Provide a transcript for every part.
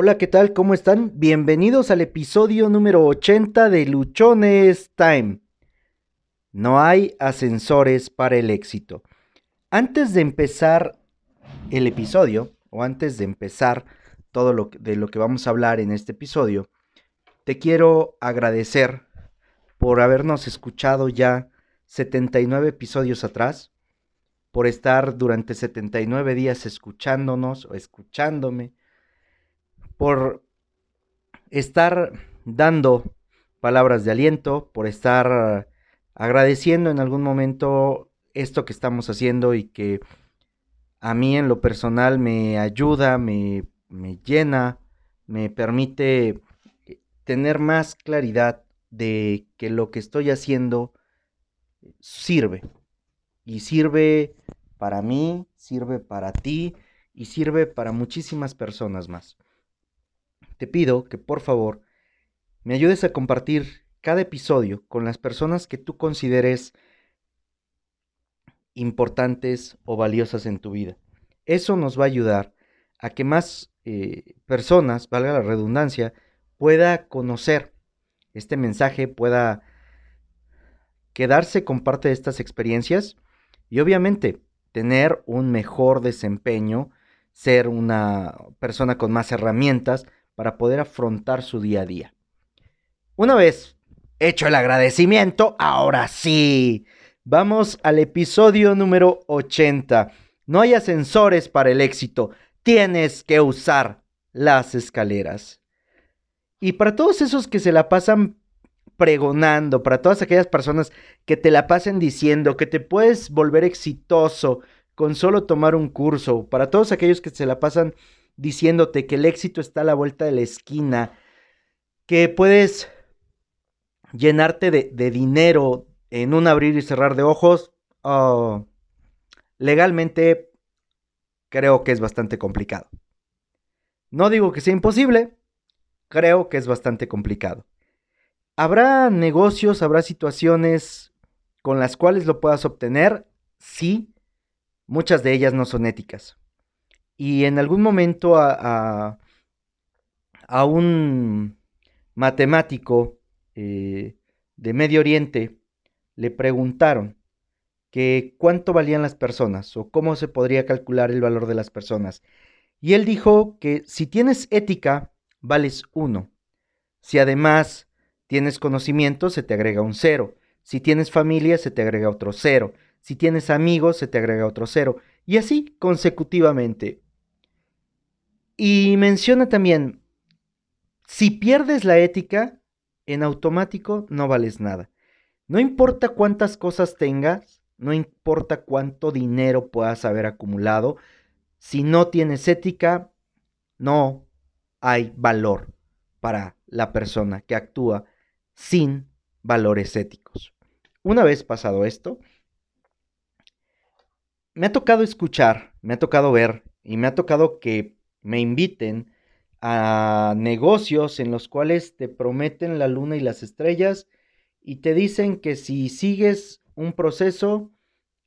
Hola, ¿qué tal? ¿Cómo están? Bienvenidos al episodio número 80 de Luchones Time. No hay ascensores para el éxito. Antes de empezar el episodio, o antes de empezar todo lo de lo que vamos a hablar en este episodio, te quiero agradecer por habernos escuchado ya 79 episodios atrás, por estar durante 79 días escuchándonos o escuchándome, por estar dando palabras de aliento, por estar agradeciendo en algún momento esto que estamos haciendo y que a mí en lo personal me ayuda, me, me llena, me permite tener más claridad de que lo que estoy haciendo sirve. Y sirve para mí, sirve para ti y sirve para muchísimas personas más te pido que por favor me ayudes a compartir cada episodio con las personas que tú consideres importantes o valiosas en tu vida. Eso nos va a ayudar a que más eh, personas, valga la redundancia, pueda conocer este mensaje, pueda quedarse con parte de estas experiencias y obviamente tener un mejor desempeño, ser una persona con más herramientas para poder afrontar su día a día. Una vez hecho el agradecimiento, ahora sí, vamos al episodio número 80. No hay ascensores para el éxito, tienes que usar las escaleras. Y para todos esos que se la pasan pregonando, para todas aquellas personas que te la pasen diciendo que te puedes volver exitoso con solo tomar un curso, para todos aquellos que se la pasan diciéndote que el éxito está a la vuelta de la esquina, que puedes llenarte de, dinero en un abrir y cerrar de ojos, oh, legalmente creo que es bastante complicado. No digo que sea imposible, creo que es bastante complicado. ¿Habrá negocios, habrá situaciones con las cuales lo puedas obtener? Sí, muchas de ellas no son éticas y en algún momento a, a, un matemático eh, de Medio Oriente le preguntaron que cuánto valían las personas o cómo se podría calcular el valor de las personas. Y él dijo que si tienes ética, vales uno. Si además tienes conocimiento, se te agrega un cero. Si tienes familia, se te agrega otro cero. Si tienes amigos, se te agrega otro cero. Y así consecutivamente. Y menciona también, si pierdes la ética, en automático no vales nada. No importa cuántas cosas tengas, no importa cuánto dinero puedas haber acumulado, si no tienes ética, no hay valor para la persona que actúa sin valores éticos. Una vez pasado esto, me ha tocado escuchar, me ha tocado ver y me ha tocado que me inviten a negocios en los cuales te prometen la luna y las estrellas y te dicen que si sigues un proceso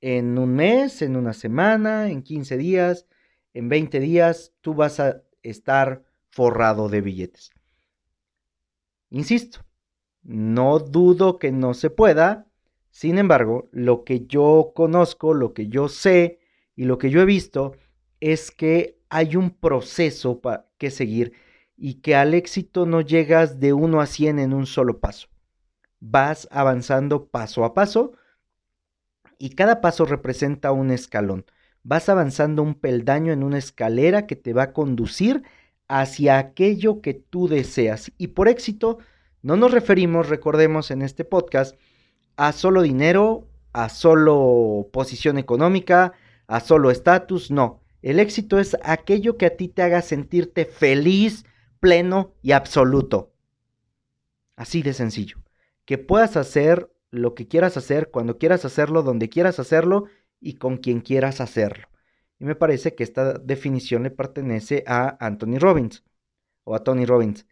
en un mes, en una semana, en 15 días, en 20 días, tú vas a estar forrado de billetes. Insisto, no dudo que no se pueda, sin embargo, lo que yo conozco, lo que yo sé y lo que yo he visto es que hay un proceso que seguir y que al éxito no llegas de 1 a 100 en un solo paso. Vas avanzando paso a paso y cada paso representa un escalón. Vas avanzando un peldaño en una escalera que te va a conducir hacia aquello que tú deseas. Y por éxito no nos referimos, recordemos en este podcast, a solo dinero, a solo posición económica, a solo estatus, no. El éxito es aquello que a ti te haga sentirte feliz, pleno y absoluto. Así de sencillo. Que puedas hacer lo que quieras hacer, cuando quieras hacerlo, donde quieras hacerlo y con quien quieras hacerlo. Y me parece que esta definición le pertenece a Anthony Robbins o a Tony Robbins.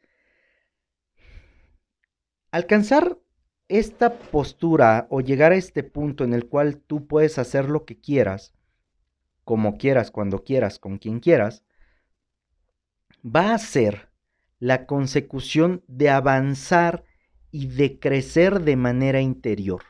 Alcanzar esta postura o llegar a este punto en el cual tú puedes hacer lo que quieras como quieras, cuando quieras, con quien quieras, va a ser la consecución de avanzar y de crecer de manera interior.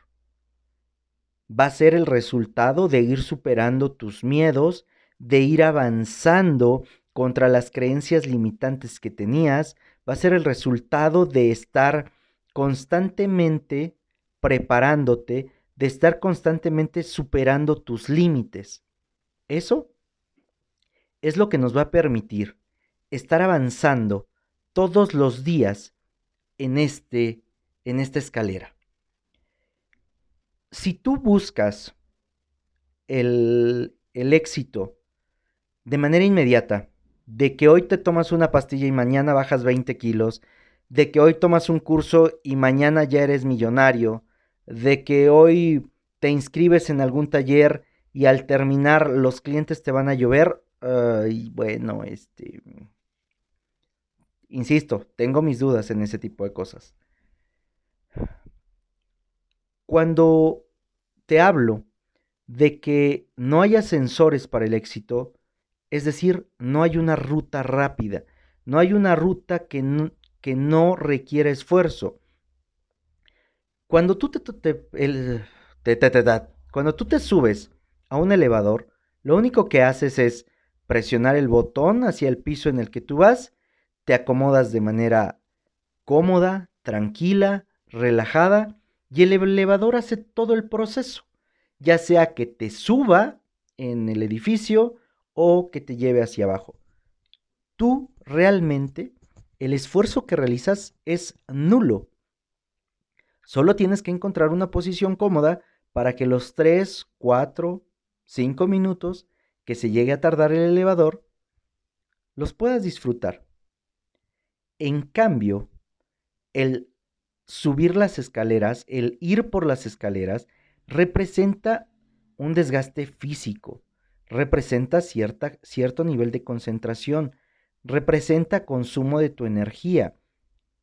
Va a ser el resultado de ir superando tus miedos, de ir avanzando contra las creencias limitantes que tenías, va a ser el resultado de estar constantemente preparándote, de estar constantemente superando tus límites. Eso es lo que nos va a permitir estar avanzando todos los días en, este, en esta escalera. Si tú buscas el, el éxito de manera inmediata, de que hoy te tomas una pastilla y mañana bajas 20 kilos, de que hoy tomas un curso y mañana ya eres millonario, de que hoy te inscribes en algún taller y al terminar los clientes te van a llover, y bueno, este... Insisto, tengo mis dudas en ese tipo de cosas. Cuando te hablo de que no hay ascensores para el éxito, es decir, no hay una ruta rápida, no hay una ruta que no, que no esfuerzo. Cuando tú te, cuando tú te subes a un elevador, lo único que haces es presionar el botón hacia el piso en el que tú vas, te acomodas de manera cómoda, tranquila, relajada, y el elevador hace todo el proceso, ya sea que te suba en el edificio o que te lleve hacia abajo. Tú realmente el esfuerzo que realizas es nulo. Solo tienes que encontrar una posición cómoda para que los 3, 4, 5 minutos que se llegue a tardar el elevador los puedas disfrutar. En cambio, el subir las escaleras, el ir por las escaleras, representa un desgaste físico, representa cierta, cierto nivel de concentración, representa consumo de tu energía,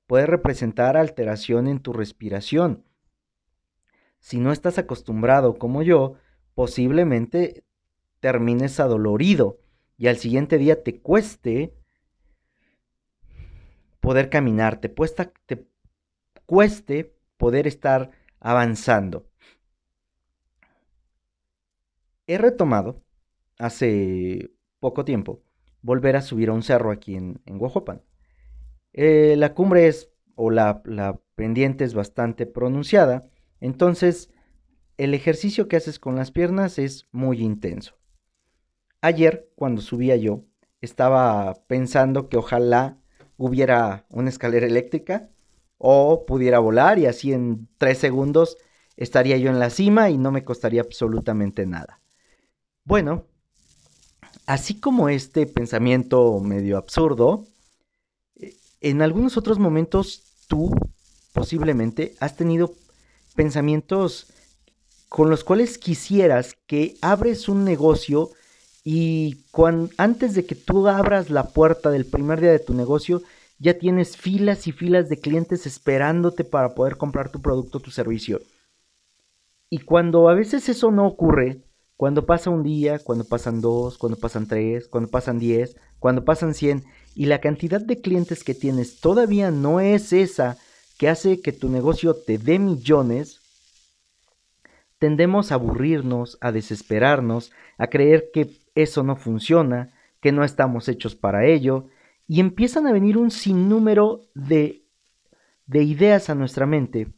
puede representar alteración en tu respiración. Si no estás acostumbrado como yo, posiblemente termines adolorido y al siguiente día te cueste poder caminar, te, te cueste poder estar avanzando. He retomado hace poco tiempo volver a subir a un cerro aquí en, en eh, la cumbre es, o la pendiente es bastante pronunciada, entonces el ejercicio que haces con las piernas es muy intenso. Ayer, cuando subía yo, estaba pensando que ojalá hubiera una escalera eléctrica o pudiera volar y así en tres segundos estaría yo en la cima y no me costaría absolutamente nada. Bueno, así como este pensamiento medio absurdo, eh, en algunos otros momentos tú posiblemente has tenido pensamientos con los cuales quisieras que abres un negocio y antes de que tú abras la puerta del primer día de tu negocio, ya tienes filas y filas de clientes esperándote para poder comprar tu producto o tu servicio. Y cuando a veces eso no ocurre, cuando pasa un día, cuando pasan dos, cuando pasan tres, cuando pasan diez, cuando pasan cien, y la cantidad de clientes que tienes todavía no es esa que hace que tu negocio te dé millones, tendemos a aburrirnos, a desesperarnos, a creer que eso no funciona, que no estamos hechos para ello, y empiezan a venir un sinnúmero de, de ideas a nuestra mente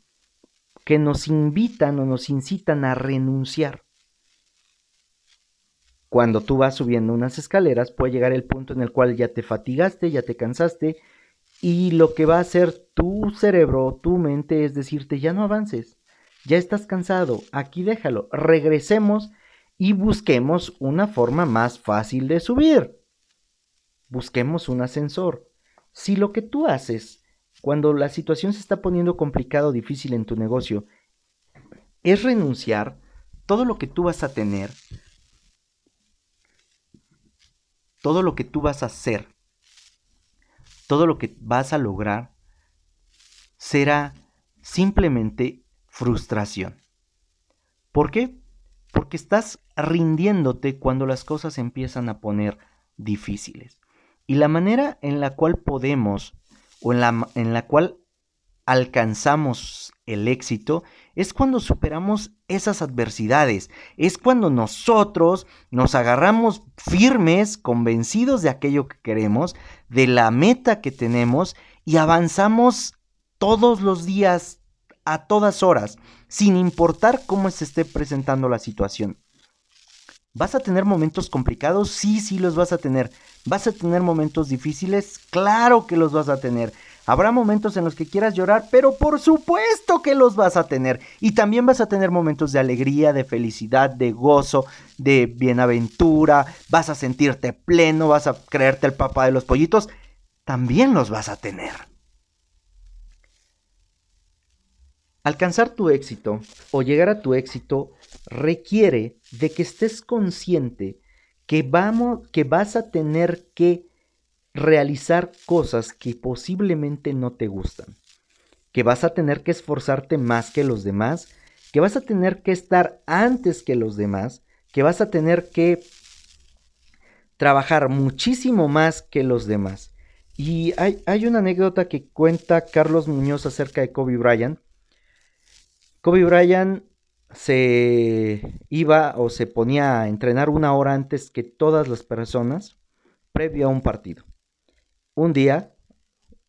que nos invitan o nos incitan a renunciar. Cuando tú vas subiendo unas escaleras, puede llegar el punto en el cual ya te fatigaste, ya te cansaste, y lo que va a hacer tu cerebro, tu mente, es decirte, ya no avances, ya estás cansado, aquí déjalo, regresemos y busquemos una forma más fácil de subir. Busquemos un ascensor. Si lo que tú haces, cuando la situación se está poniendo complicado o difícil en tu negocio, es renunciar, todo lo que tú vas a tener todo lo que tú vas a hacer, todo lo que vas a lograr, será simplemente frustración. ¿Por qué? Porque estás rindiéndote cuando las cosas empiezan a poner difíciles. Y la manera en la cual podemos o en la, en la cual alcanzamos el éxito es cuando superamos esas adversidades, es cuando nosotros nos agarramos firmes, convencidos de aquello que queremos, de la meta que tenemos y avanzamos todos los días, a todas horas, sin importar cómo se esté presentando la situación. ¿Vas a tener momentos complicados? Sí, sí los vas a tener. ¿Vas a tener momentos difíciles? Claro que los vas a tener. Habrá momentos en los que quieras llorar, pero por supuesto que los vas a tener. Y también vas a tener momentos de alegría, de felicidad, de gozo, de bienaventura. Vas a sentirte pleno, vas a creerte el papá de los pollitos. También los vas a tener. Alcanzar tu éxito o llegar a tu éxito requiere de que estés consciente que, vamos, que vas a tener que realizar cosas que posiblemente no te gustan, que vas a tener que esforzarte más que los demás, que vas a tener que estar antes que los demás, que vas a tener que trabajar muchísimo más que los demás. Y hay, hay una anécdota que cuenta Carlos Muñoz acerca de Kobe Bryant. Kobe Bryant se iba o se ponía a entrenar una hora antes que todas las personas previo a un partido un día,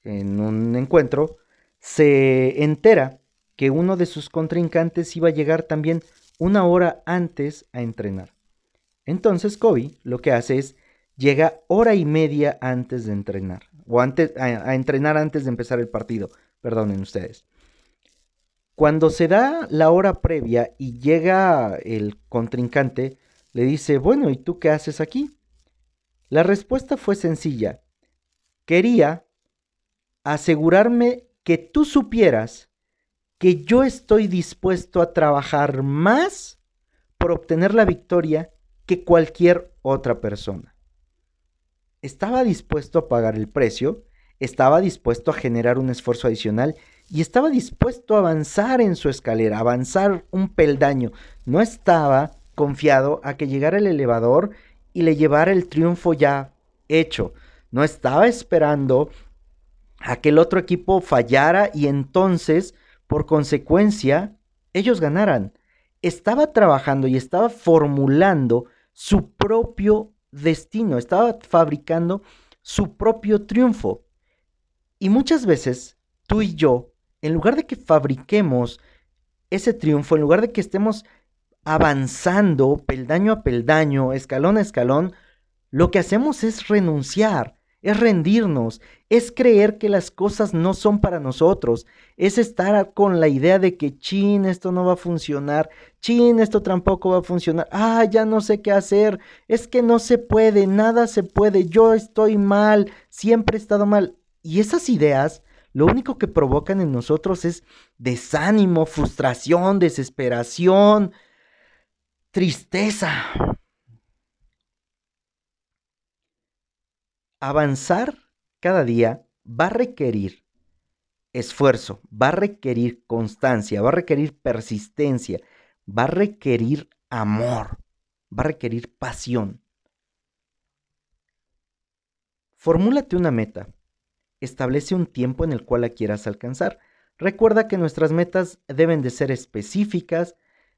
en un encuentro, se entera que uno de sus contrincantes iba a llegar también una hora antes a entrenar. Entonces Kobe lo que hace es llega hora y media antes de entrenar, o antes, a, a entrenar antes de empezar el partido, perdonen ustedes. Cuando se da la hora previa y llega el contrincante, le dice, bueno, ¿y tú qué haces aquí? La respuesta fue sencilla, Quería asegurarme que tú supieras que yo estoy dispuesto a trabajar más por obtener la victoria que cualquier otra persona. Estaba dispuesto a pagar el precio, estaba dispuesto a generar un esfuerzo adicional y estaba dispuesto a avanzar en su escalera, avanzar un peldaño. No estaba confiado a que llegara el elevador y le llevara el triunfo ya hecho no estaba esperando a que el otro equipo fallara y entonces, por consecuencia, ellos ganaran. Estaba trabajando y estaba formulando su propio destino, estaba fabricando su propio triunfo. Y muchas veces, tú y yo, en lugar de que fabriquemos ese triunfo, en lugar de que estemos avanzando peldaño a peldaño, escalón a escalón, lo que hacemos es renunciar, es rendirnos, es creer que las cosas no son para nosotros, es estar con la idea de que, chin, esto no va a funcionar, chin, esto tampoco va a funcionar, ah, ya no sé qué hacer, es que no se puede, nada se puede, yo estoy mal, siempre he estado mal. Y esas ideas lo único que provocan en nosotros es desánimo, frustración, desesperación, tristeza. avanzar cada día va a requerir esfuerzo, va a requerir constancia, va a requerir persistencia, va a requerir amor, va a requerir pasión. Formúlate una meta. Establece un tiempo en el cual la quieras alcanzar. Recuerda que nuestras metas deben de ser específicas,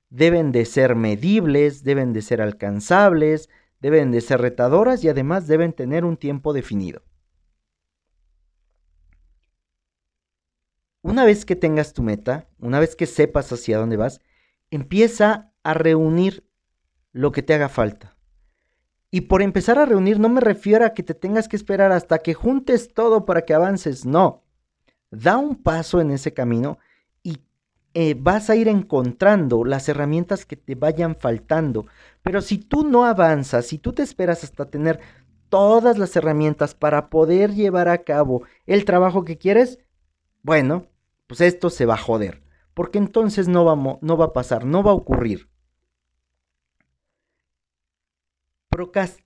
deben de ser medibles, deben de ser alcanzables, deben de ser retadoras y además deben tener un tiempo definido. Una vez que tengas tu meta, una vez que sepas hacia dónde vas, empieza a reunir lo que te haga falta. Y por empezar a reunir no me refiero a que te tengas que esperar hasta que juntes todo para que avances, no. Da un paso en ese camino eh, vas a ir encontrando las herramientas que te vayan faltando. Pero si tú no avanzas, si tú te esperas hasta tener todas las herramientas para poder llevar a cabo el trabajo que quieres, bueno, pues esto se va a joder. Porque entonces no, vamos, no va a pasar, no va a ocurrir.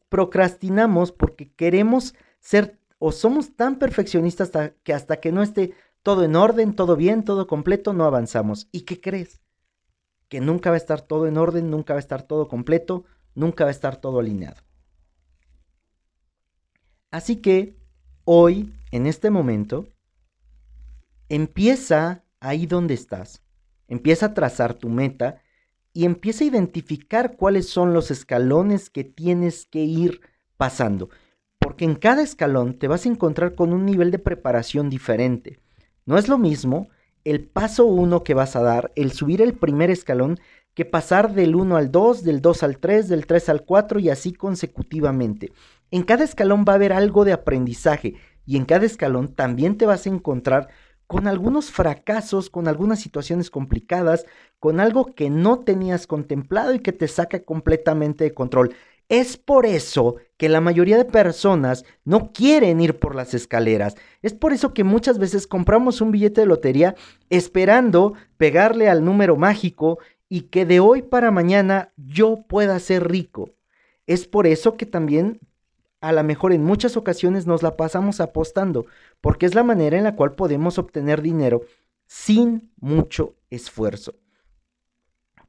Procrastinamos porque queremos ser o somos tan perfeccionistas que hasta que no esté todo en orden, todo bien, todo completo, no avanzamos. ¿Y qué crees? Que nunca va a estar todo en orden, nunca va a estar todo completo, nunca va a estar todo alineado. Así que hoy, en este momento, Empieza ahí donde estás. Empieza a trazar tu meta y empieza a identificar cuáles son los escalones que tienes que ir pasando. Porque en cada escalón te vas a encontrar con un nivel de preparación diferente. No es lo mismo el paso 1 que vas a dar, el subir el primer escalón, que pasar del 1 al 2, del 2 al 3, del 3 al 4 y así consecutivamente. En cada escalón va a haber algo de aprendizaje y en cada escalón también te vas a encontrar con algunos fracasos, con algunas situaciones complicadas, con algo que no tenías contemplado y que te saca completamente de control. Es por eso que la mayoría de personas no quieren ir por las escaleras. Es por eso que muchas veces compramos un billete de lotería esperando pegarle al número mágico y que de hoy para mañana yo pueda ser rico. Es por eso que también a lo mejor en muchas ocasiones nos la pasamos apostando, porque es la manera en la cual podemos obtener dinero sin mucho esfuerzo.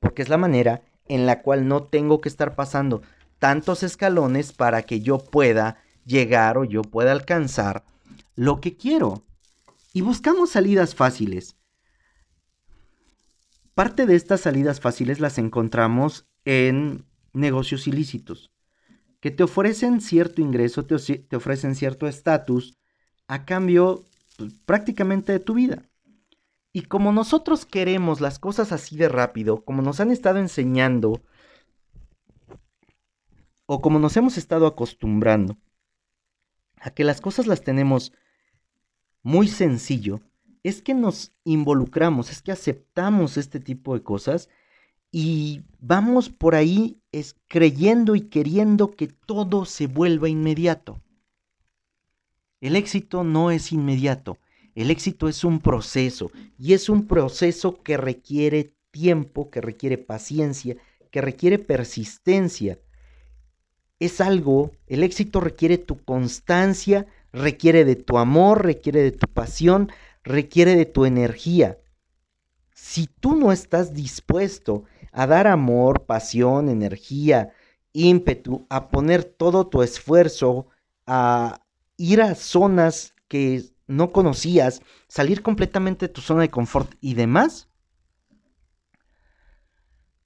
Porque es la manera en la cual no tengo que estar pasando tantos escalones para que yo pueda llegar o yo pueda alcanzar lo que quiero. Y buscamos salidas fáciles. Parte de estas salidas fáciles las encontramos en negocios ilícitos que te ofrecen cierto ingreso, te, ofrecen cierto estatus a cambio pues, prácticamente de tu vida. Y como nosotros queremos las cosas así de rápido, como nos han estado enseñando, o como nos hemos estado acostumbrando a que las cosas las tenemos muy sencillo, es que nos involucramos, es que aceptamos este tipo de cosas y vamos por ahí es creyendo y queriendo que todo se vuelva inmediato. El éxito no es inmediato, el éxito es un proceso y es un proceso que requiere tiempo, que requiere paciencia, que requiere persistencia. Es algo, el éxito requiere tu constancia, requiere de tu amor, requiere de tu pasión, requiere de tu energía. Si tú no estás dispuesto a dar amor, pasión, energía, ímpetu, a poner todo tu esfuerzo, a ir a zonas que no conocías, salir completamente de tu zona de confort y demás.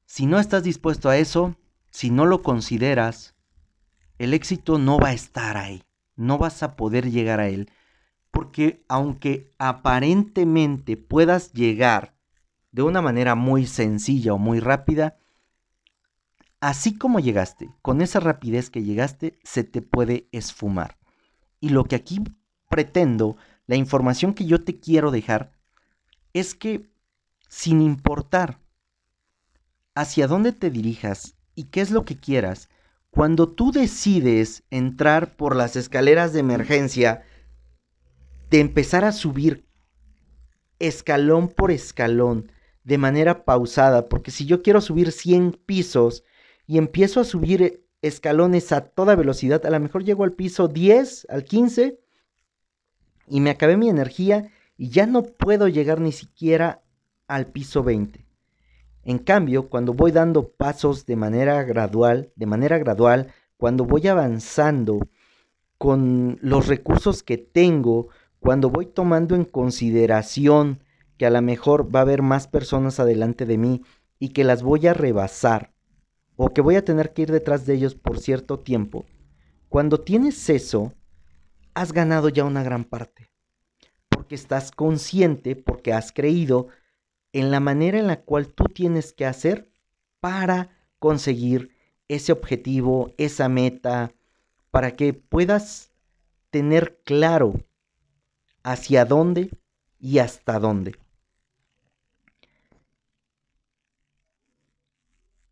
Si no estás dispuesto a eso, si no lo consideras, el éxito no va a estar ahí, no vas a poder llegar a él, porque aunque aparentemente puedas llegar de una manera muy sencilla o muy rápida, así como llegaste, con esa rapidez que llegaste, se te puede esfumar. Y lo que aquí pretendo, la información que yo te quiero dejar, es que sin importar hacia dónde te dirijas y qué es lo que quieras, cuando tú decides entrar por las escaleras de emergencia, de empezar a subir escalón por escalón, de manera pausada, porque si yo quiero subir 100 pisos y empiezo a subir escalones a toda velocidad, a lo mejor llego al piso 10, al 15 y me acabé mi energía y ya no puedo llegar ni siquiera al piso 20. En cambio, cuando voy dando pasos de manera gradual, de manera gradual, cuando voy avanzando con los recursos que tengo, cuando voy tomando en consideración que a lo mejor va a haber más personas adelante de mí y que las voy a rebasar o que voy a tener que ir detrás de ellos por cierto tiempo, cuando tienes eso, has ganado ya una gran parte. Porque estás consciente, porque has creído en la manera en la cual tú tienes que hacer para conseguir ese objetivo, esa meta, para que puedas tener claro hacia dónde y hasta dónde.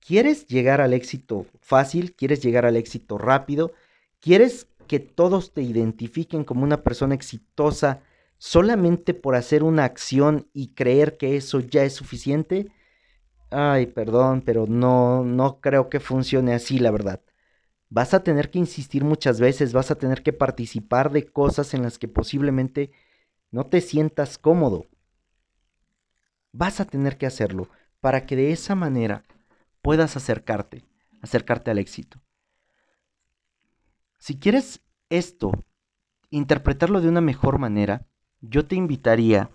¿Quieres llegar al éxito fácil? ¿Quieres llegar al éxito rápido? ¿Quieres que todos te identifiquen como una persona exitosa solamente por hacer una acción y creer que eso ya es suficiente? Ay, perdón, pero no, no creo que funcione así, la verdad. Vas a tener que insistir muchas veces, vas a tener que participar de cosas en las que posiblemente no te sientas cómodo. Vas a tener que hacerlo para que de esa manera puedas acercarte, acercarte al éxito. Si quieres esto, interpretarlo de una mejor manera, yo te invitaría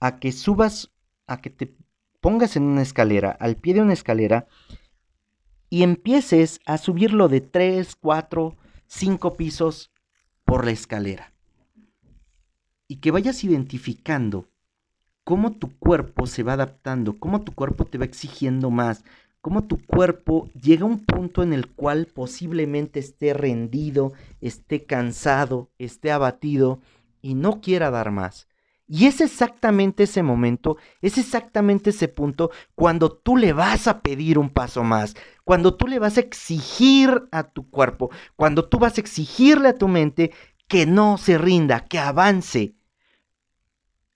a que subas, a que te pongas en una escalera, al pie de una escalera, y empieces a subirlo de 3, 4, 5 pisos por la escalera. Y que vayas identificando cómo tu cuerpo se va adaptando, cómo tu cuerpo te va exigiendo más, cómo tu cuerpo llega a un punto en el cual posiblemente esté rendido, esté cansado, esté abatido y no quiera dar más. Y es exactamente ese momento, es exactamente ese punto cuando tú le vas a pedir un paso más, cuando tú le vas a exigir a tu cuerpo, cuando tú vas a exigirle a tu mente que no se rinda, que avance.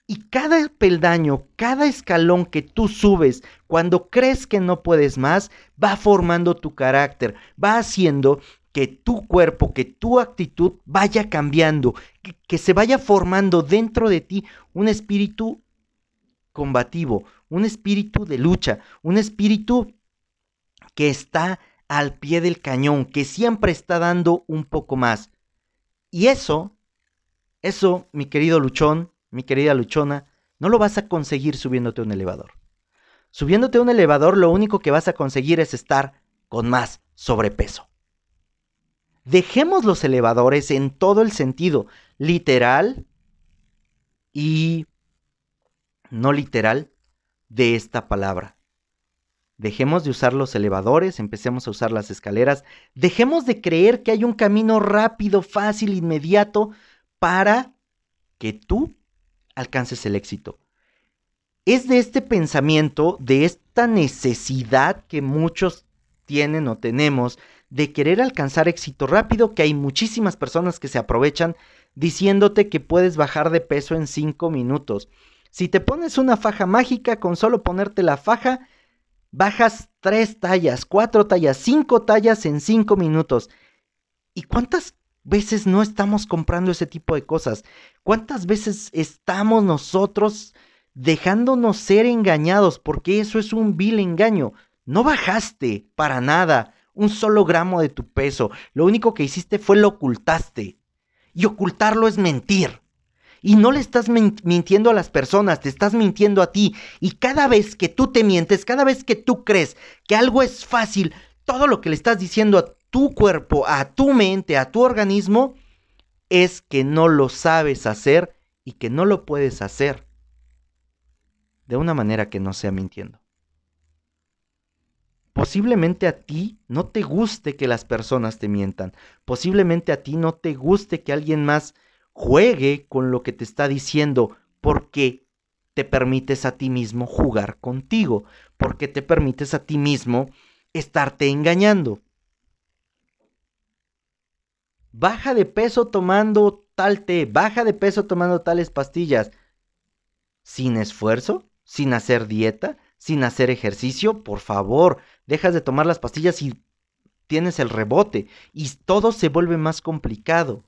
Y cada peldaño, cada escalón que tú subes, cuando crees que no puedes más, va formando tu carácter, va haciendo que tu cuerpo, que tu actitud vaya cambiando, que, que, se vaya formando dentro de ti un espíritu combativo, un espíritu de lucha, un espíritu que está al pie del cañón, que siempre está dando un poco más. Y eso, eso, mi querido luchón, mi querida luchona, no lo vas a conseguir subiéndote a un elevador. Subiéndote a un elevador lo único que vas a conseguir es estar con más sobrepeso. Dejemos los elevadores en todo el sentido, literal y no literal, de esta palabra. Dejemos de usar los elevadores, empecemos a usar las escaleras. Dejemos de creer que hay un camino rápido, fácil, inmediato para que tú alcances el éxito. Es de este pensamiento, de esta necesidad que muchos tienen o tenemos de querer alcanzar éxito rápido, que hay muchísimas personas que se aprovechan diciéndote que puedes bajar de peso en 5 minutos. Si te pones una faja mágica, con solo ponerte la faja, bajas tres tallas, cuatro tallas, cinco tallas en cinco minutos. ¿Y cuántas veces no estamos comprando ese tipo de cosas? ¿Cuántas veces estamos nosotros dejándonos ser engañados? Porque eso es un vil engaño. No bajaste para nada un solo gramo de tu peso. Lo único que hiciste fue lo ocultaste. Y ocultarlo es mentir. Y no le estás mintiendo a las personas, te estás mintiendo a ti. Y cada vez que tú te mientes, cada vez que tú crees que algo es fácil, todo lo que le estás diciendo a tu cuerpo, a tu mente, a tu organismo, es que no lo sabes hacer y que no lo puedes hacer de una manera que no sea mintiendo. Posiblemente a ti no te guste que las personas te mientan. Posiblemente a ti no te guste que alguien más juegue con lo que te está diciendo porque te permites a ti mismo jugar contigo, porque te permites a ti mismo estarte engañando. Baja de peso tomando tal té, baja de peso tomando tales pastillas. Sin esfuerzo, sin hacer dieta, sin hacer ejercicio, por favor, dejas de tomar las pastillas y tienes el rebote y todo se vuelve más complicado.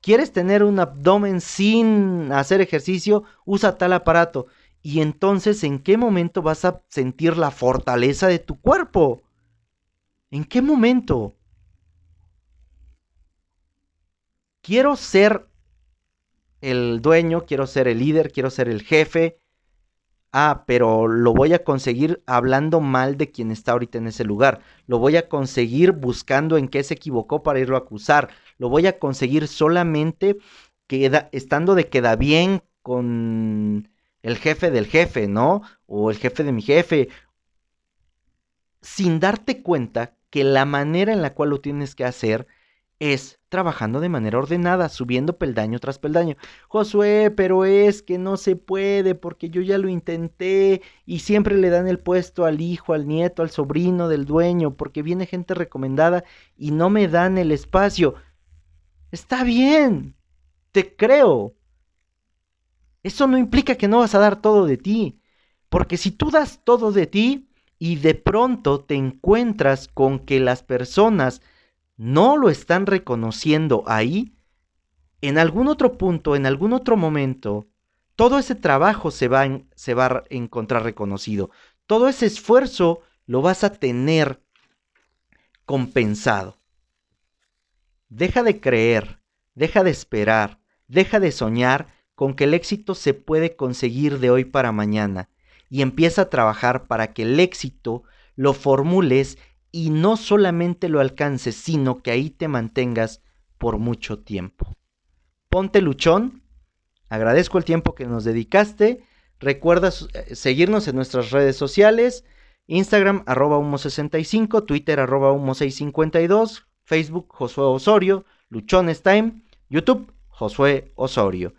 ¿Quieres tener un abdomen sin hacer ejercicio? Usa tal aparato. Y entonces, ¿en qué momento vas a sentir la fortaleza de tu cuerpo? ¿En qué momento? Quiero ser el dueño, quiero ser el líder, quiero ser el jefe. Ah, pero lo voy a conseguir hablando mal de quien está ahorita en ese lugar. Lo voy a conseguir buscando en qué se equivocó para irlo a acusar lo voy a conseguir solamente estando de queda bien con el jefe del jefe, ¿no? O el jefe de mi jefe, sin darte cuenta que la manera en la cual lo tienes que hacer es trabajando de manera ordenada, subiendo peldaño tras peldaño. Josué, pero es que no se puede porque yo ya lo intenté y siempre le dan el puesto al hijo, al nieto, al sobrino del dueño, porque viene gente recomendada y no me dan el espacio. Está bien, te creo. Eso no implica que no vas a dar todo de ti, porque si tú das todo de ti y de pronto te encuentras con que las personas no lo están reconociendo ahí, en algún otro punto, en algún otro momento, todo ese trabajo se va, se va a encontrar reconocido. Todo ese esfuerzo lo vas a tener compensado. Deja de creer, deja de esperar, deja de soñar con que el éxito se puede conseguir de hoy para mañana y empieza a trabajar para que el éxito lo formules y no solamente lo alcances, sino que ahí te mantengas por mucho tiempo. Ponte luchón, agradezco el tiempo que nos dedicaste, recuerda eh, seguirnos en nuestras redes sociales, Instagram arroba humo65, Twitter arroba humo652, Facebook Josué Osorio, Luchones Time, YouTube Josué Osorio.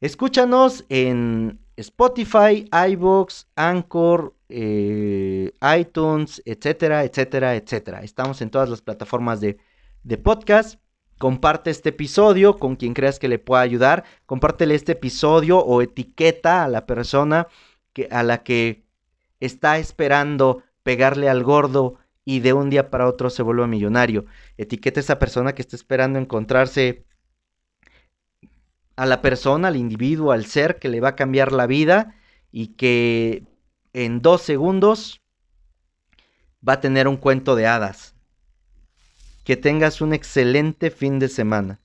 Escúchanos en Spotify, iBox, Anchor, eh, iTunes, etcétera, etcétera, etcétera. Estamos en todas las plataformas de, de, podcast. Comparte este episodio con quien creas que le pueda ayudar. Compártele este episodio o etiqueta a la persona que, a la que está esperando pegarle al gordo y de un día para otro se vuelva millonario. Etiqueta a esa persona que está esperando encontrarse a la persona, al individuo, al ser que le va a cambiar la vida y que en dos segundos va a tener un cuento de hadas. Que tengas un excelente fin de semana.